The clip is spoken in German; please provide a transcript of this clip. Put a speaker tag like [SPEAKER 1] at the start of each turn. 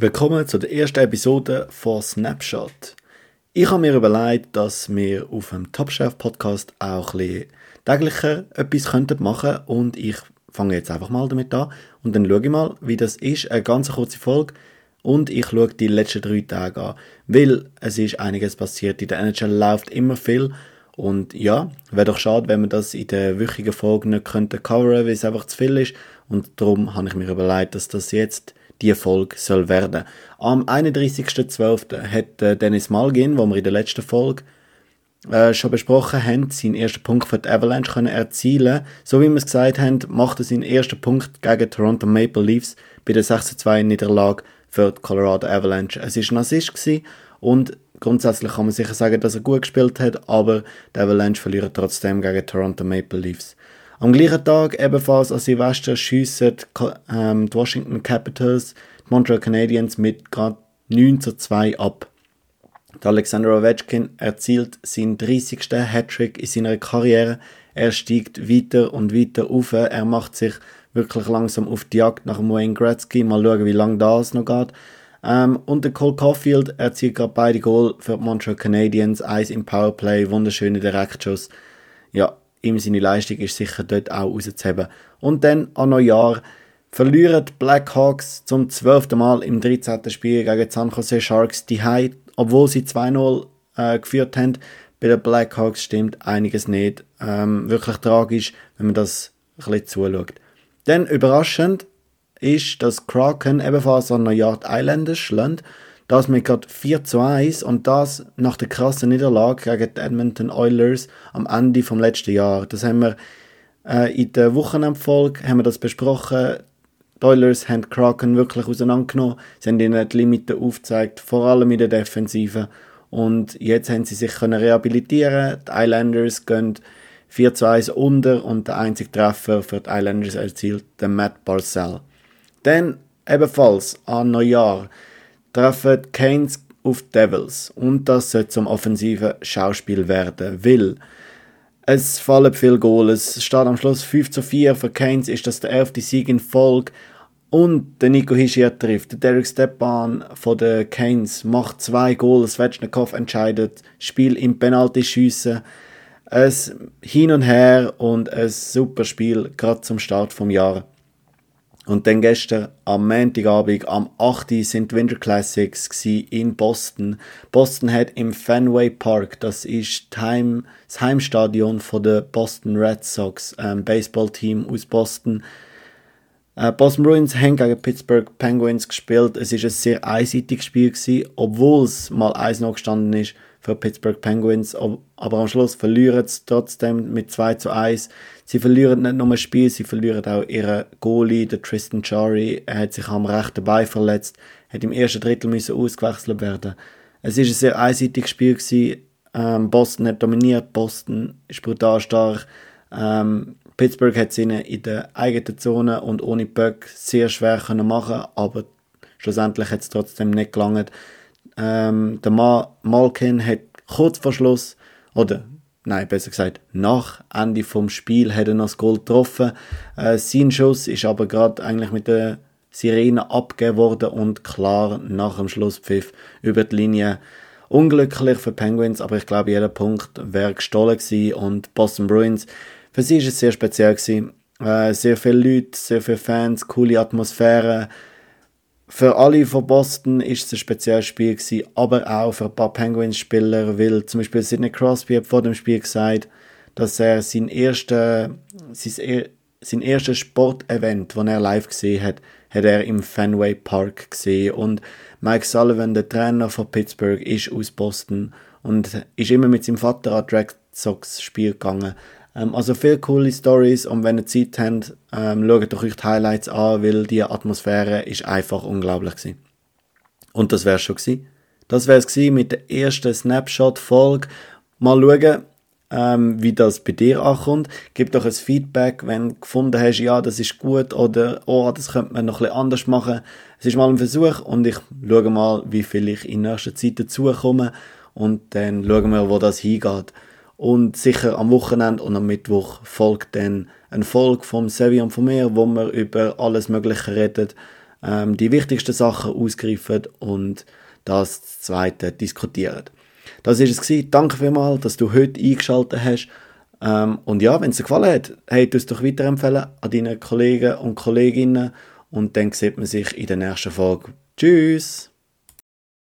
[SPEAKER 1] Willkommen zu der ersten Episode von Snapshot. Ich habe mir überlegt, dass wir auf dem Top Chef Podcast auch ein bisschen täglicher etwas könnten machen und ich fange jetzt einfach mal damit an und dann schaue ich mal, wie das ist, eine ganz kurze Folge und ich schaue die letzten drei Tage an, weil es ist einiges passiert. In der NHL läuft immer viel und ja, wäre doch schade, wenn wir das in der wöchigen Folge nicht könnten coveren, weil es einfach zu viel ist und darum habe ich mir überlegt, dass das jetzt die Folge soll werden. Am 31.12. hat äh, Dennis Malgin, wo wir in der letzten Folge äh, schon besprochen haben, seinen ersten Punkt für die Avalanche können erzielen. So wie wir es gesagt haben, macht er seinen ersten Punkt gegen Toronto Maple Leafs bei der 6-2 Niederlage für die Colorado Avalanche. Es war ein Assist und grundsätzlich kann man sicher sagen, dass er gut gespielt hat, aber die Avalanche verlieren trotzdem gegen Toronto Maple Leafs. Am gleichen Tag, ebenfalls an Silvester, schiessen ähm, die Washington Capitals die Montreal Canadiens mit gerade 9 zu 2 ab. Der Alexander Ovechkin erzielt seinen 30. Hattrick in seiner Karriere. Er steigt weiter und weiter auf. Er macht sich wirklich langsam auf die Jagd nach Wayne Gretzky. Mal schauen, wie lange das noch geht. Ähm, und der Cole Caulfield erzielt gerade beide Goal für die Montreal Canadiens. Eins im Powerplay, wunderschöne Direktschuss. Ja, ihm seine Leistung ist sicher dort auch rauszuheben. Und dann an Neujahr verlieren die Blackhawks zum zwölften Mal im 13. Spiel gegen die San Jose Sharks die High, obwohl sie 2-0 äh, geführt haben. Bei den Blackhawks stimmt einiges nicht. Ähm, wirklich tragisch, wenn man das ein bisschen zuschaut. Dann überraschend ist, dass Kraken ebenfalls an Neujahr die Islanders schlägt das mit gerade 4 zu 1 und das nach der krassen Niederlage gegen die Edmonton Oilers am Ende vom letzten Jahr. Das haben wir äh, in der Wochenendfolge haben wir das besprochen. Die Oilers haben Kraken wirklich auseinandergenommen. Sie haben ihnen die Limiten aufgezeigt, vor allem in der Defensive. Und jetzt haben sie sich können rehabilitieren. Die Islanders gehen 4 zu 1 unter und der einzige Treffer für die Islanders erzielt der Matt Barcel. Dann ebenfalls an Neujahr treffen die Canes auf Devils und das soll zum offensiven Schauspiel werden, weil es fallen viele Goals. Es steht am Schluss 5 zu 4. Für Canes ist das der elfte Sieg in Folge. Und der Nico Hischier trifft. Der Derek Stepan von den Canes macht zwei Goals. Svechnikov entscheidet. Spiel im Penalty schiessen. Es hin und her und ein super Spiel, gerade zum Start vom Jahr. Und dann gestern am Montagabend, am 8. sind die Winter Classics in Boston. Boston hat im Fenway Park, das ist das Heimstadion von der Boston Red Sox, ein Baseballteam aus Boston. Äh, Boston Bruins haben gegen Pittsburgh Penguins gespielt. Es ist ein sehr einseitiges Spiel obwohl es mal eins noch gestanden ist für Pittsburgh Penguins. Aber am Schluss verlieren sie trotzdem mit 2 zu 1. Sie verlieren nicht nur ein Spiel, sie verlieren auch ihren Goalie, der Tristan Chari. Er hat sich am rechten Bein verletzt, hat im ersten Drittel müssen ausgewechselt werden. Es ist ein sehr einseitiges Spiel gewesen. Ähm, Boston hat dominiert, Boston ist brutal stark. Ähm, Pittsburgh hat es ihnen in der eigenen Zone und ohne Böck sehr schwer können machen, aber schlussendlich hat es trotzdem nicht gelangt. Ähm, der Ma Malkin hat kurz vor Schluss, oder nein, besser gesagt, nach Ende vom Spiel hat er noch das Goal getroffen. Äh, sein Schuss ist aber gerade eigentlich mit der Sirene abgegeben worden und klar nach dem Schlusspfiff über die Linie. Unglücklich für Penguins, aber ich glaube, jeder Punkt wäre gestohlen gewesen und Boston Bruins, für sie ist es sehr speziell gewesen. Äh, sehr viele Leute, sehr viele Fans, coole Atmosphäre, für alle von Boston ist es ein spezielles Spiel gewesen, aber auch für ein paar Penguins-Spieler, weil zum Beispiel Sidney Crosby hat vor dem Spiel gesagt, dass er sein erstes, sein, sein erstes Sportevent, das er live gesehen hat, hat er im Fenway Park gesehen und Mike Sullivan, der Trainer von Pittsburgh, ist aus Boston und ist immer mit seinem Vater an Red Sox Spiel gegangen. Ähm, also viele coole Stories und wenn ihr Zeit habt, ähm, schaut euch die Highlights an, weil die Atmosphäre ist einfach unglaublich gewesen. Und das wäre schon gewesen. Das wäre es mit der ersten Snapshot-Folge. Mal schauen, ähm, wie das bei dir ankommt. Gib doch ein Feedback, wenn du gefunden hast, ja, das ist gut oder oh, das könnte man noch ein bisschen anders machen. Es ist mal ein Versuch und ich schaue mal, wie viel ich in nächster Zeit dazukomme und dann schauen wir, wo das hingeht. Und sicher am Wochenende und am Mittwoch folgt dann ein Folge vom Sevi und von mir, wo wir über alles Mögliche reden. ähm, die wichtigsten Sachen ausgreifen und das zweite diskutieren. Das ist es gewesen. Danke vielmals, dass du heute eingeschaltet hast. Ähm, und ja, wenn es dir gefallen hat, hey, du es doch weiterempfehlen an deine Kollegen und Kolleginnen und dann sieht man sich in der nächsten Folge. Tschüss!